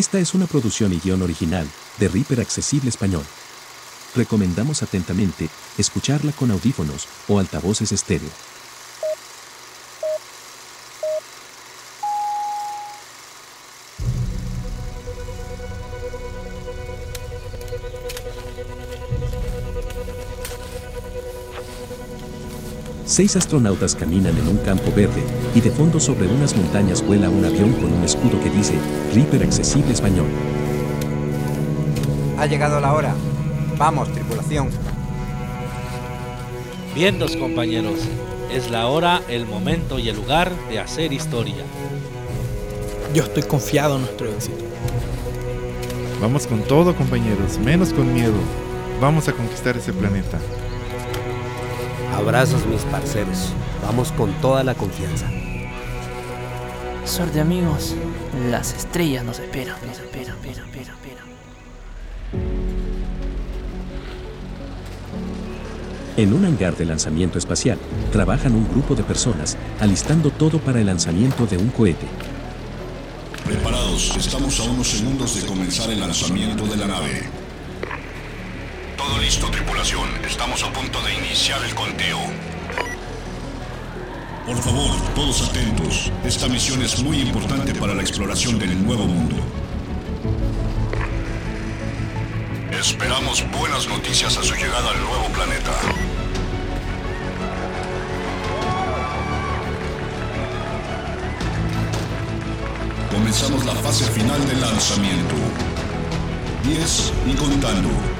Esta es una producción y guion original de Reaper Accesible Español. Recomendamos atentamente escucharla con audífonos o altavoces estéreo. Seis astronautas caminan en un campo verde y de fondo sobre unas montañas vuela un avión con un escudo que dice Reaper Accesible Español. Ha llegado la hora. Vamos, tripulación. Bien, los compañeros, es la hora, el momento y el lugar de hacer historia. Yo estoy confiado en nuestro éxito. Vamos con todo, compañeros, menos con miedo. Vamos a conquistar ese planeta. Abrazos mis parceros. Vamos con toda la confianza. Suerte amigos. Las estrellas nos esperan, nos esperan, esperan, esperan, esperan. En un hangar de lanzamiento espacial, trabajan un grupo de personas, alistando todo para el lanzamiento de un cohete. Preparados, estamos a unos segundos de comenzar el lanzamiento de la nave. Todo listo, tripulación. Estamos a punto de iniciar el conteo. Por favor, todos atentos. Esta misión es muy importante para la exploración del nuevo mundo. Esperamos buenas noticias a su llegada al nuevo planeta. Comenzamos la fase final del lanzamiento. 10 y contando.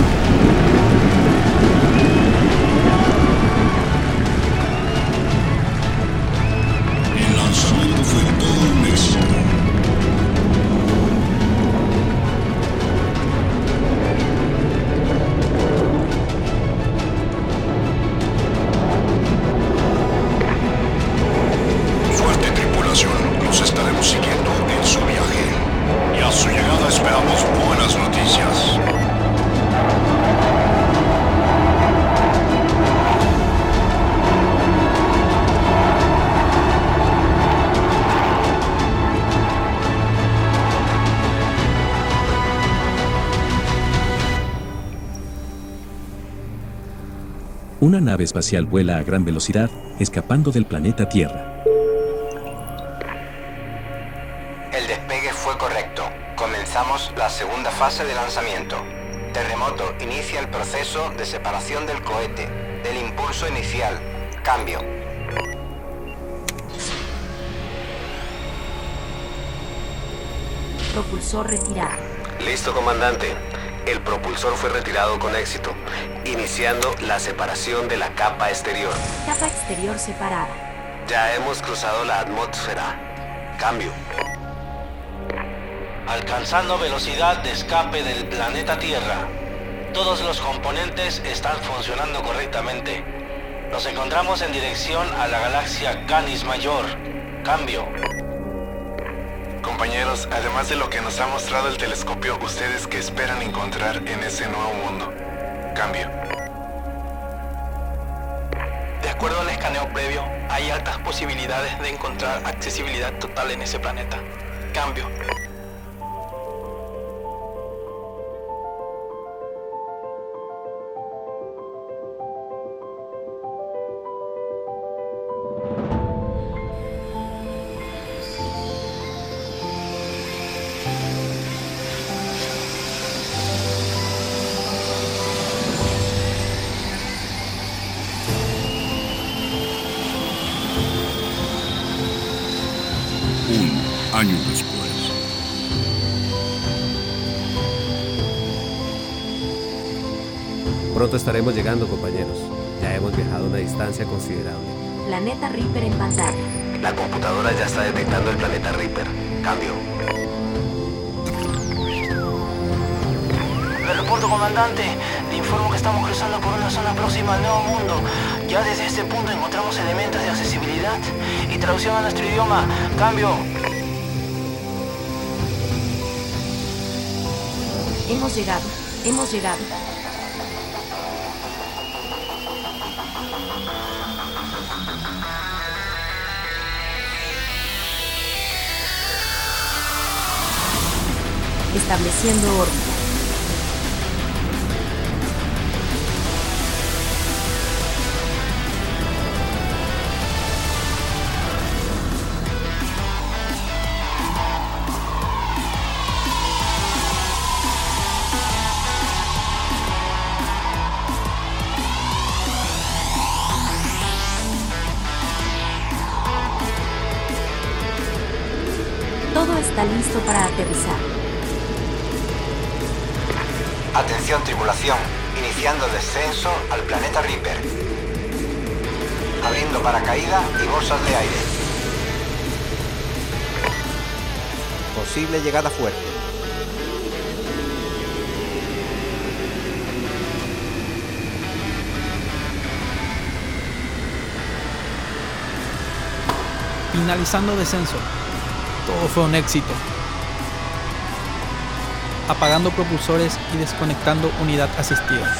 Una nave espacial vuela a gran velocidad, escapando del planeta Tierra. El despegue fue correcto. Comenzamos la segunda fase de lanzamiento. Terremoto inicia el proceso de separación del cohete, del impulso inicial. Cambio. Propulsor retirado. Listo, comandante. El propulsor fue retirado con éxito, iniciando la separación de la capa exterior. Capa exterior separada. Ya hemos cruzado la atmósfera. Cambio. Alcanzando velocidad de escape del planeta Tierra. Todos los componentes están funcionando correctamente. Nos encontramos en dirección a la galaxia Canis Mayor. Cambio. Compañeros, además de lo que nos ha mostrado el telescopio, ¿ustedes qué esperan encontrar en ese nuevo mundo? Cambio. De acuerdo al escaneo previo, hay altas posibilidades de encontrar accesibilidad total en ese planeta. Cambio. Estaremos llegando, compañeros. Ya hemos viajado una distancia considerable. Planeta Reaper en pantalla. La computadora ya está detectando el planeta Reaper. Cambio. Le reporto, comandante. Le informo que estamos cruzando por una zona próxima al Nuevo Mundo. Ya desde este punto encontramos elementos de accesibilidad y traducción a nuestro idioma. Cambio. Hemos llegado. Hemos llegado. Estableciendo órbita. Todo está listo para aterrizar. Atención tripulación, iniciando descenso al planeta Reaper. Abriendo paracaídas y bolsas de aire. Posible llegada fuerte. Finalizando descenso. Todo fue un éxito. Apagando propulsores y desconectando unidad asistida.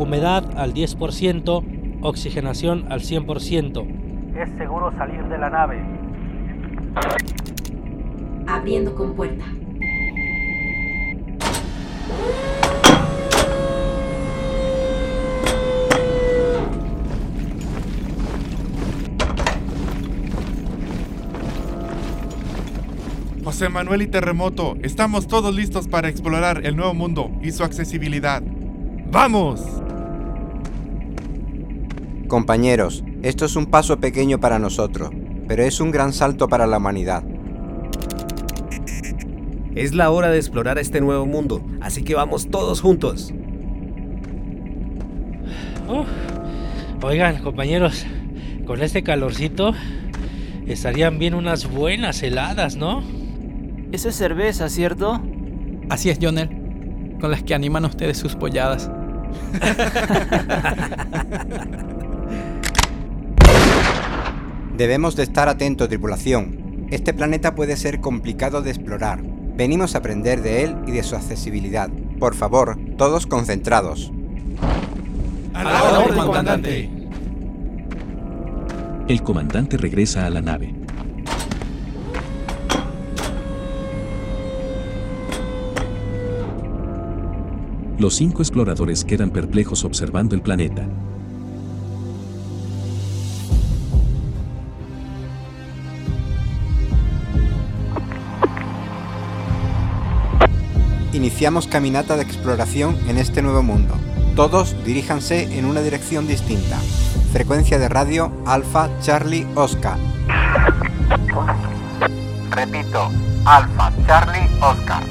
Humedad al 10%, oxigenación al 100%. Es seguro salir de la nave. Abriendo con puerta. José Manuel y Terremoto, estamos todos listos para explorar el nuevo mundo y su accesibilidad. ¡Vamos! Compañeros, esto es un paso pequeño para nosotros, pero es un gran salto para la humanidad. Es la hora de explorar este nuevo mundo, así que vamos todos juntos. Uf. Oigan, compañeros, con este calorcito estarían bien unas buenas heladas, ¿no? Eso es cerveza, ¿cierto? Así es, Jonel. Con las que animan ustedes sus polladas. Debemos de estar atentos, tripulación. Este planeta puede ser complicado de explorar. Venimos a aprender de él y de su accesibilidad. Por favor, todos concentrados. ¡A la orden, comandante! El comandante regresa a la nave. Los cinco exploradores quedan perplejos observando el planeta. Iniciamos caminata de exploración en este nuevo mundo. Todos diríjanse en una dirección distinta. Frecuencia de radio Alfa Charlie Oscar. Repito, Alfa Charlie Oscar.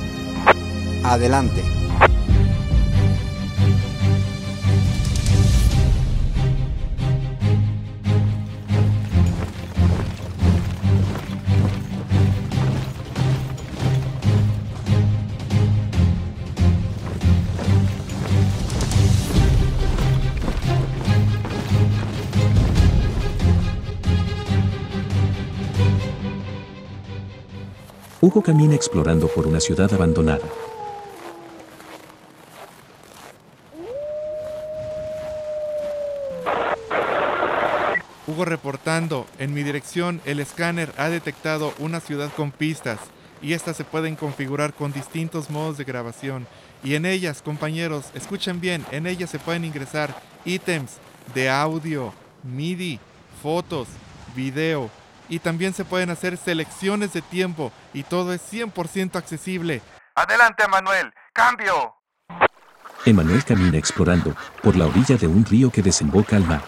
Adelante. Hugo camina explorando por una ciudad abandonada. Hugo reportando, en mi dirección el escáner ha detectado una ciudad con pistas y estas se pueden configurar con distintos modos de grabación y en ellas, compañeros, escuchen bien, en ellas se pueden ingresar ítems de audio, MIDI, fotos, video y también se pueden hacer selecciones de tiempo y todo es 100% accesible. Adelante, Manuel, cambio. Emanuel camina explorando por la orilla de un río que desemboca al mar.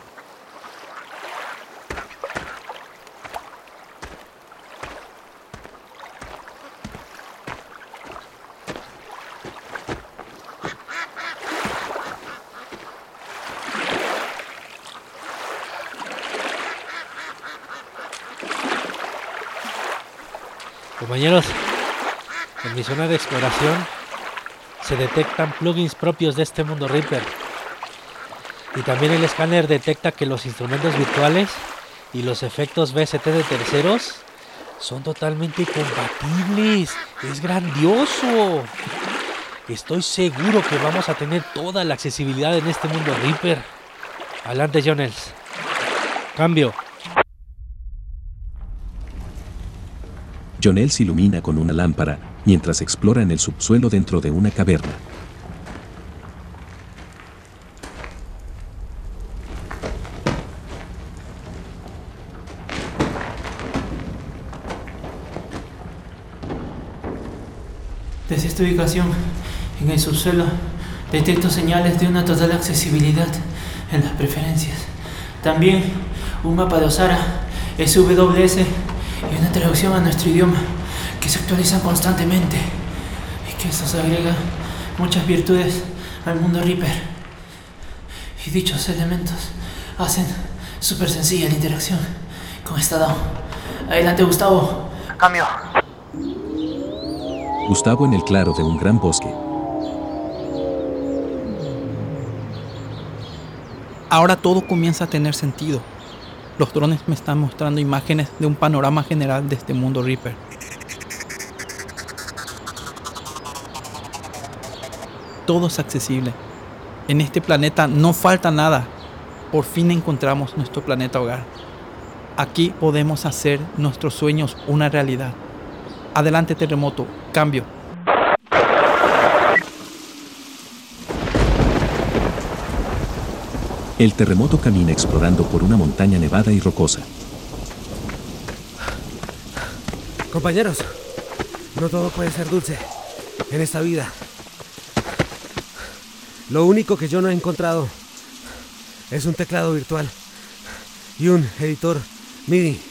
Compañeros, en mi zona de exploración se detectan plugins propios de este mundo Reaper. Y también el escáner detecta que los instrumentos virtuales y los efectos VST de terceros son totalmente compatibles. Es grandioso. Estoy seguro que vamos a tener toda la accesibilidad en este mundo Reaper. Adelante, Jonels. Cambio. Jonel se ilumina con una lámpara mientras explora en el subsuelo dentro de una caverna. Desde esta ubicación, en el subsuelo, detecto señales de una total accesibilidad en las preferencias. También un mapa de Osara, SWS traducción a nuestro idioma que se actualizan constantemente y que eso agrega muchas virtudes al mundo Reaper. Y dichos elementos hacen súper sencilla la interacción con esta DAO. Adelante, Gustavo. Cambio. Gustavo en el claro de un gran bosque. Ahora todo comienza a tener sentido. Los drones me están mostrando imágenes de un panorama general de este mundo Reaper. Todo es accesible. En este planeta no falta nada. Por fin encontramos nuestro planeta hogar. Aquí podemos hacer nuestros sueños una realidad. Adelante terremoto, cambio. El terremoto camina explorando por una montaña nevada y rocosa. Compañeros, no todo puede ser dulce en esta vida. Lo único que yo no he encontrado es un teclado virtual y un editor MIDI.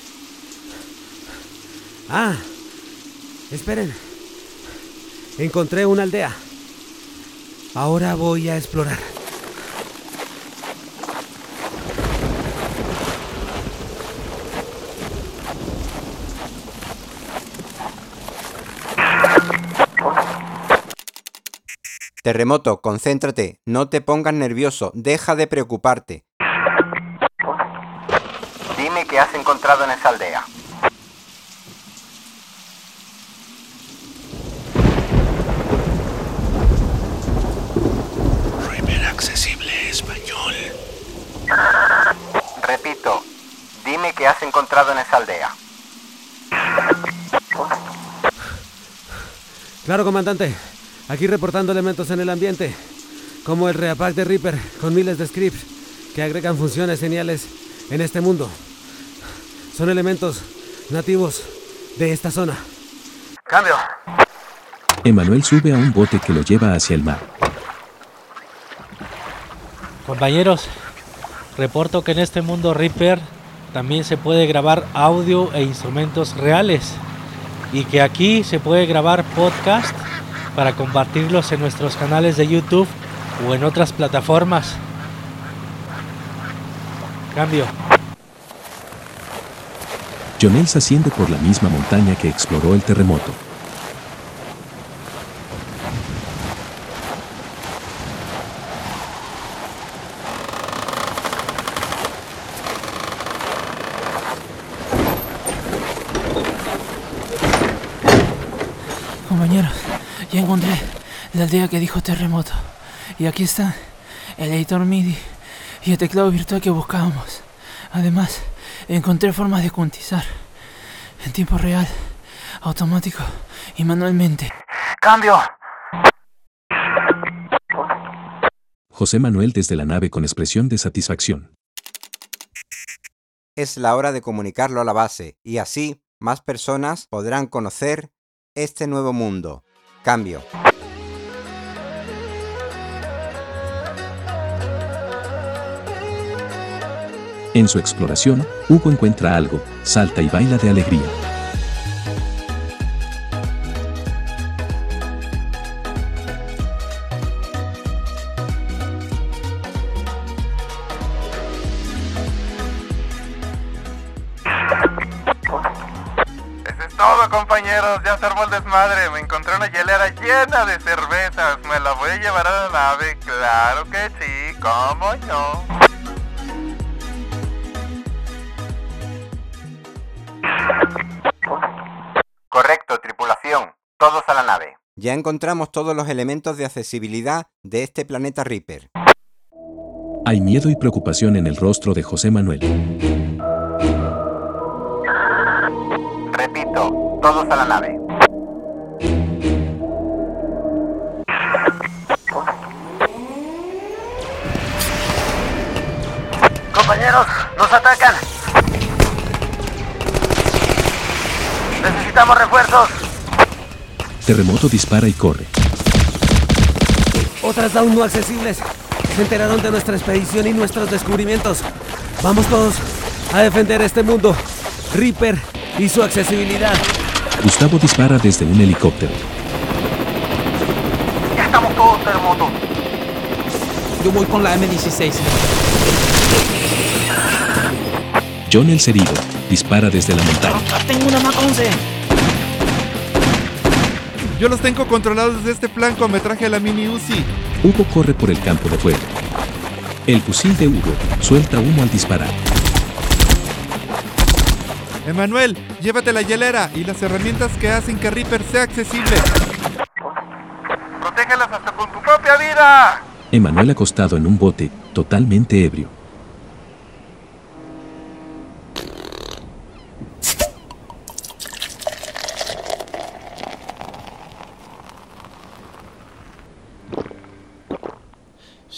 Ah, esperen. Encontré una aldea. Ahora voy a explorar. Terremoto, concéntrate, no te pongas nervioso, deja de preocuparte. Dime qué has encontrado en esa aldea. Reaper Accesible Español. Repito, dime qué has encontrado en esa aldea. Claro, comandante. Aquí reportando elementos en el ambiente, como el Reapack de Reaper con miles de scripts que agregan funciones geniales en este mundo. Son elementos nativos de esta zona. Cambio. Emanuel sube a un bote que lo lleva hacia el mar. Compañeros, reporto que en este mundo Reaper también se puede grabar audio e instrumentos reales y que aquí se puede grabar podcast para compartirlos en nuestros canales de YouTube o en otras plataformas. Cambio. Jonel se asciende por la misma montaña que exploró el terremoto. Compañeros, ya encontré aldea que dijo Terremoto. Y aquí está el editor MIDI y el teclado virtual que buscábamos. Además, encontré formas de cuantizar en tiempo real, automático y manualmente. ¡Cambio! José Manuel desde la nave con expresión de satisfacción. Es la hora de comunicarlo a la base y así más personas podrán conocer este nuevo mundo. Cambio. En su exploración, Hugo encuentra algo, salta y baila de alegría. todo, compañeros. Ya se armó el desmadre. Me encontré una hielera llena de cervezas. Me la voy a llevar a la nave. Claro que sí, cómo no. Todos a la nave. Ya encontramos todos los elementos de accesibilidad de este planeta Reaper. Hay miedo y preocupación en el rostro de José Manuel. Repito, todos a la nave. Compañeros, nos atacan. Necesitamos refuerzos. Terremoto dispara y corre. Otras aún no accesibles. Se enteraron de nuestra expedición y nuestros descubrimientos. Vamos todos a defender este mundo. Reaper y su accesibilidad. Gustavo dispara desde un helicóptero. Ya estamos todos, Terremoto. Yo voy con la M16. John el Cerido dispara desde la montaña. Tengo una Mac 11. Yo los tengo controlados desde este flanco. Me traje a la mini Uzi. Hugo corre por el campo de fuego. El fusil de Hugo suelta humo al disparar. Emanuel, llévate la hielera y las herramientas que hacen que Reaper sea accesible. Protégelas hasta con tu propia vida. Emanuel acostado en un bote, totalmente ebrio.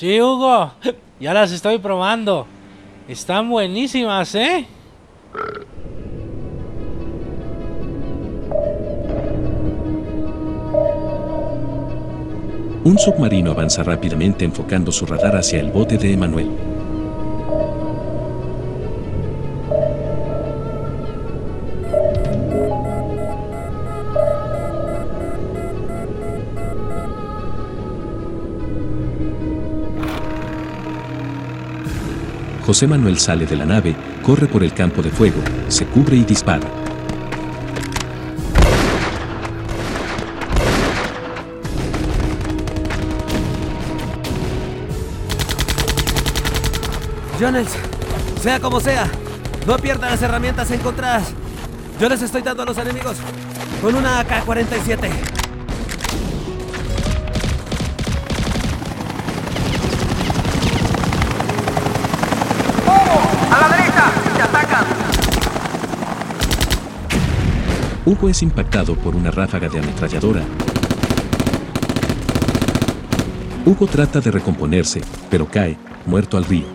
Sí, Hugo, ya las estoy probando. Están buenísimas, ¿eh? Un submarino avanza rápidamente enfocando su radar hacia el bote de Emanuel. José Manuel sale de la nave, corre por el campo de fuego, se cubre y dispara. Jones, sea como sea, no pierda las herramientas encontradas. Yo les estoy dando a los enemigos con una AK-47. Hugo es impactado por una ráfaga de ametralladora. Hugo trata de recomponerse, pero cae, muerto al río.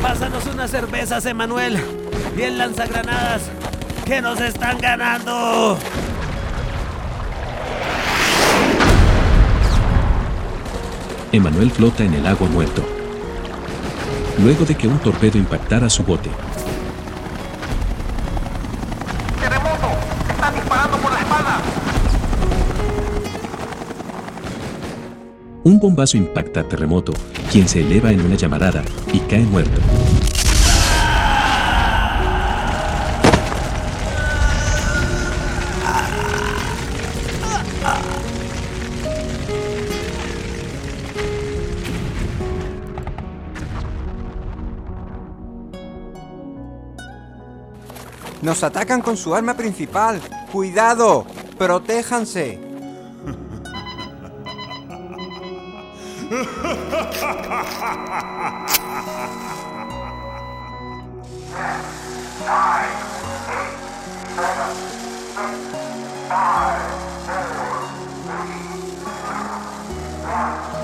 Pásanos unas cervezas, Emanuel. Bien lanzagranadas. Que nos están ganando. Emanuel flota en el agua muerto. Luego de que un torpedo impactara su bote, ¡Terremoto! ¡Están disparando por la espalda! un bombazo impacta a Terremoto, quien se eleva en una llamarada y cae muerto. Nos atacan con su arma principal. ¡Cuidado! ¡Protéjanse!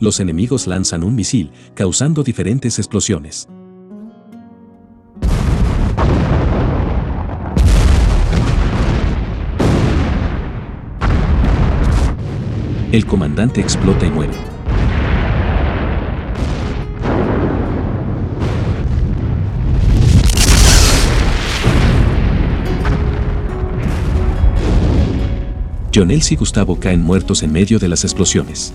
Los enemigos lanzan un misil, causando diferentes explosiones. El comandante explota y muere. Jonels y Gustavo caen muertos en medio de las explosiones.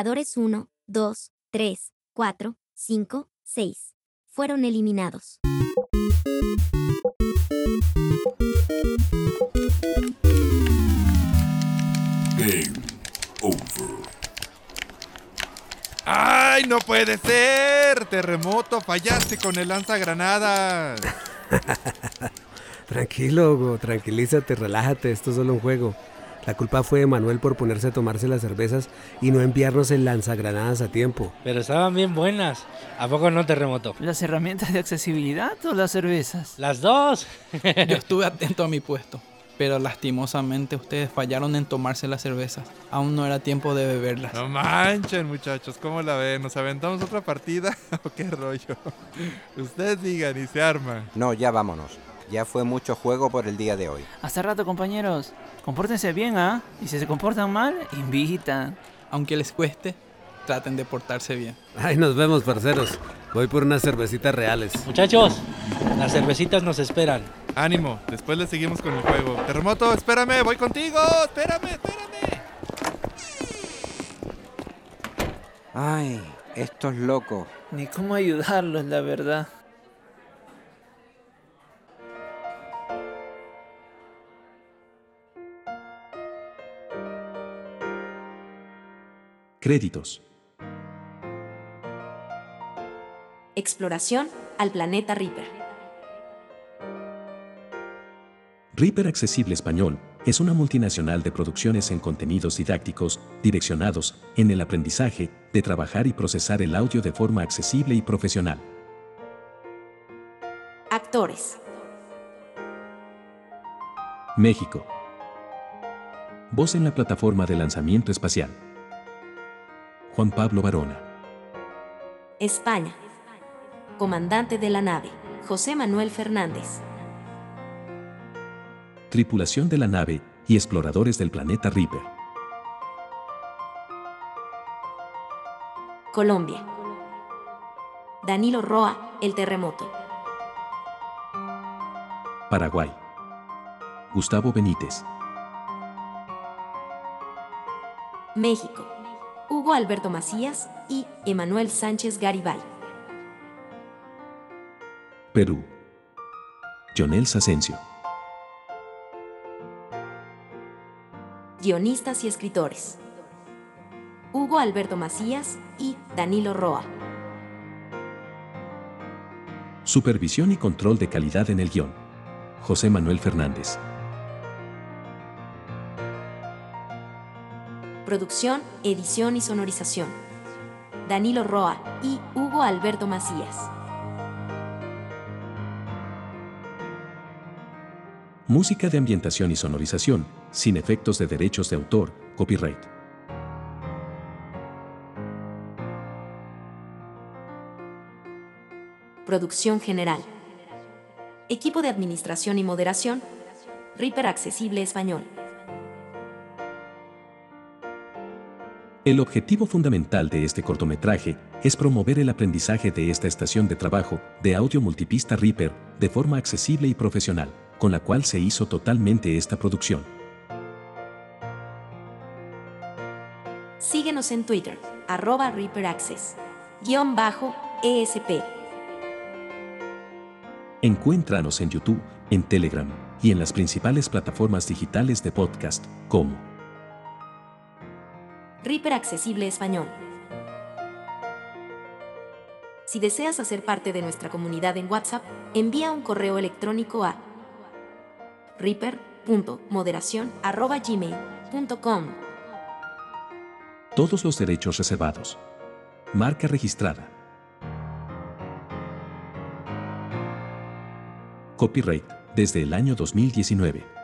Jugadores 1, 2, 3, 4, 5, 6. Fueron eliminados. Game over. ¡Ay, no puede ser! Terremoto, fallaste con el lanzagranadas. Tranquilo, Hugo, tranquilízate, relájate, esto es solo un juego. La culpa fue de Manuel por ponerse a tomarse las cervezas y no enviarnos el lanzagranadas a tiempo. Pero estaban bien buenas. ¿A poco no terremoto? ¿Las herramientas de accesibilidad o las cervezas? Las dos. Yo estuve atento a mi puesto, pero lastimosamente ustedes fallaron en tomarse las cervezas. Aún no era tiempo de beberlas. No manchen, muchachos, ¿cómo la ven? ¿Nos aventamos otra partida o qué rollo? Ustedes digan y se arma. No, ya vámonos. Ya fue mucho juego por el día de hoy. Hasta rato, compañeros. Compórtense bien, ¿ah? Y si se comportan mal, invitan. Aunque les cueste, traten de portarse bien. Ay, nos vemos, parceros. Voy por unas cervecitas reales. Muchachos, las cervecitas nos esperan. Ánimo, después le seguimos con el juego. Terremoto, espérame, voy contigo. Espérame, espérame. Ay, estos locos. Ni cómo ayudarlos, la verdad. Créditos. Exploración al planeta Reaper. Reaper Accesible Español es una multinacional de producciones en contenidos didácticos direccionados en el aprendizaje de trabajar y procesar el audio de forma accesible y profesional. Actores. México. Voz en la plataforma de lanzamiento espacial. Juan Pablo Barona. España. Comandante de la nave, José Manuel Fernández. Tripulación de la nave y exploradores del planeta Reaper. Colombia. Danilo Roa, El Terremoto. Paraguay. Gustavo Benítez. México. Hugo Alberto Macías y Emanuel Sánchez Garibay. Perú. Jonel Asensio. Guionistas y escritores. Hugo Alberto Macías y Danilo Roa. Supervisión y control de calidad en el guion. José Manuel Fernández. Producción, edición y sonorización. Danilo Roa y Hugo Alberto Macías. Música de ambientación y sonorización, sin efectos de derechos de autor, copyright. Producción general. Equipo de administración y moderación. Reaper Accesible Español. El objetivo fundamental de este cortometraje es promover el aprendizaje de esta estación de trabajo de audio multipista Reaper de forma accesible y profesional, con la cual se hizo totalmente esta producción. Síguenos en Twitter, arroba Reaper Access, guion bajo, ESP. Encuéntranos en YouTube, en Telegram y en las principales plataformas digitales de podcast, como Reaper Accesible Español. Si deseas hacer parte de nuestra comunidad en WhatsApp, envía un correo electrónico a reaper.moderación.gmail.com. Todos los derechos reservados. Marca registrada. Copyright desde el año 2019.